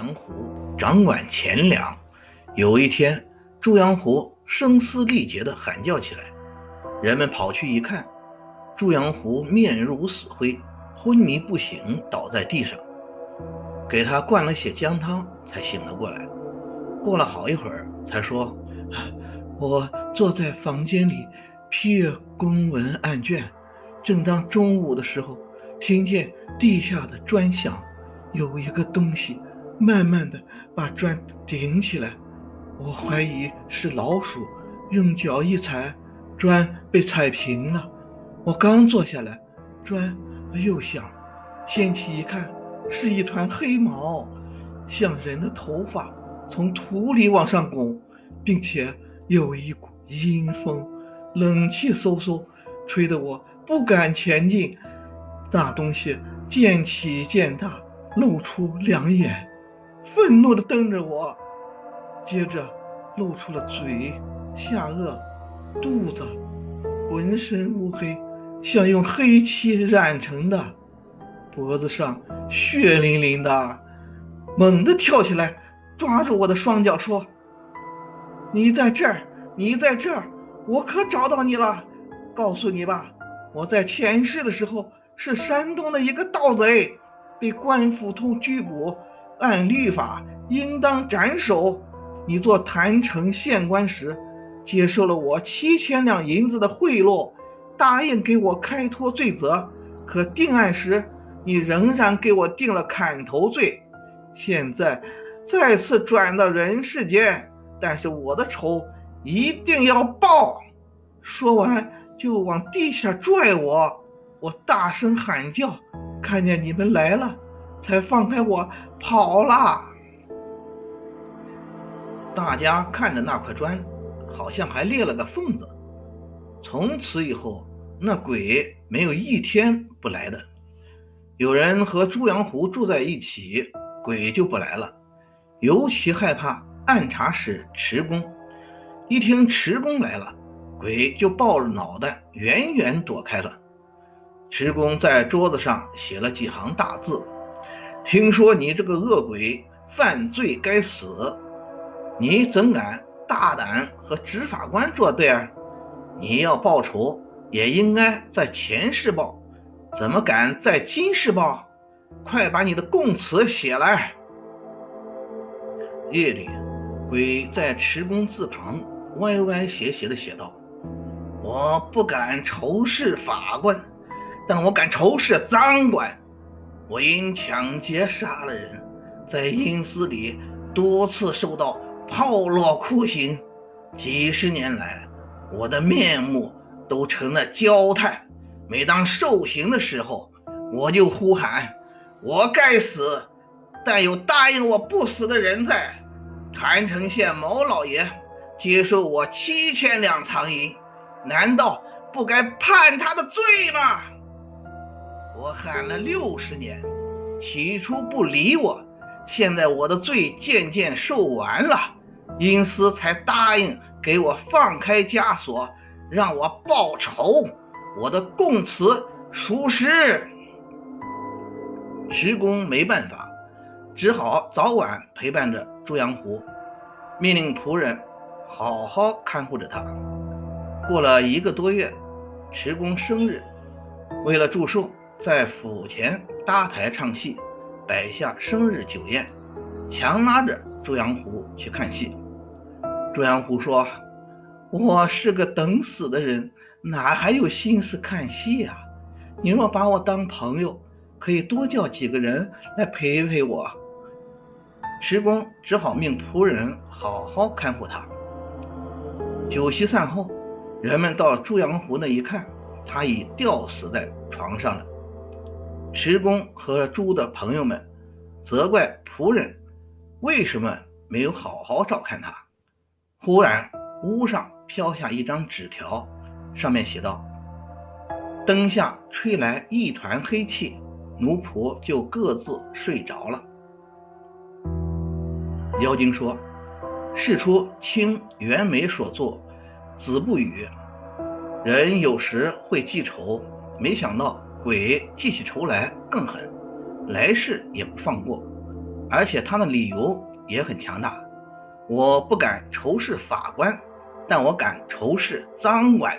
阳湖掌管钱粮。有一天，朱阳湖声嘶力竭地喊叫起来，人们跑去一看，朱阳湖面如死灰，昏迷不醒，倒在地上。给他灌了些姜汤，才醒了过来。过了好一会儿，才说：“我坐在房间里批阅公文案卷，正当中午的时候，听见地下的砖响，有一个东西慢慢的把砖顶起来。”我怀疑是老鼠，用脚一踩，砖被踩平了。我刚坐下来，砖又响，掀起一看，是一团黑毛，像人的头发，从土里往上拱，并且有一股阴风，冷气嗖嗖，吹得我不敢前进。那东西渐起渐大，露出两眼，愤怒地瞪着我。接着露出了嘴、下颚、肚子，浑身乌黑，像用黑漆染成的，脖子上血淋淋的，猛地跳起来，抓住我的双脚说：“你在这儿，你在这儿，我可找到你了！告诉你吧，我在前世的时候是山东的一个盗贼，被官府通拘捕，按律法应当斩首。”你做郯城县官时，接受了我七千两银子的贿赂，答应给我开脱罪责。可定案时，你仍然给我定了砍头罪。现在再次转到人世间，但是我的仇一定要报。说完就往地下拽我，我大声喊叫，看见你们来了，才放开我跑了。大家看着那块砖，好像还裂了个缝子。从此以后，那鬼没有一天不来的。有人和朱阳湖住在一起，鬼就不来了。尤其害怕按察使迟恭，一听迟恭来了，鬼就抱着脑袋远远躲开了。迟恭在桌子上写了几行大字：“听说你这个恶鬼犯罪该死。”你怎敢大胆和执法官作对啊？你要报仇，也应该在前世报，怎么敢在今世报？快把你的供词写来。夜里，鬼在持公字旁歪歪斜斜地写道：“我不敢仇视法官，但我敢仇视赃官。我因抢劫杀了人，在阴司里多次受到。”炮烙酷刑，几十年来，我的面目都成了焦炭。每当受刑的时候，我就呼喊：“我该死！”但有答应我不死的人在。郯城县毛老爷接受我七千两藏银，难道不该判他的罪吗？我喊了六十年，起初不理我，现在我的罪渐渐受完了。阴司才答应给我放开枷锁，让我报仇。我的供词属实。徐公没办法，只好早晚陪伴着朱阳湖，命令仆人好好看护着他。过了一个多月，迟公生日，为了祝寿，在府前搭台唱戏，摆下生日酒宴，强拉着朱阳湖去看戏。朱阳湖说：“我是个等死的人，哪还有心思看戏啊？你若把我当朋友，可以多叫几个人来陪陪我。”迟公只好命仆人好好看护他。酒席散后，人们到朱阳湖那一看，他已吊死在床上了。石公和朱的朋友们责怪仆人为什么没有好好照看他。忽然，屋上飘下一张纸条，上面写道：“灯下吹来一团黑气，奴仆就各自睡着了。”妖精说：“事出清袁枚所作《子不语》，人有时会记仇，没想到鬼记起仇来更狠，来世也不放过。而且他的理由也很强大。我不敢仇视法官，但我敢仇视赃官。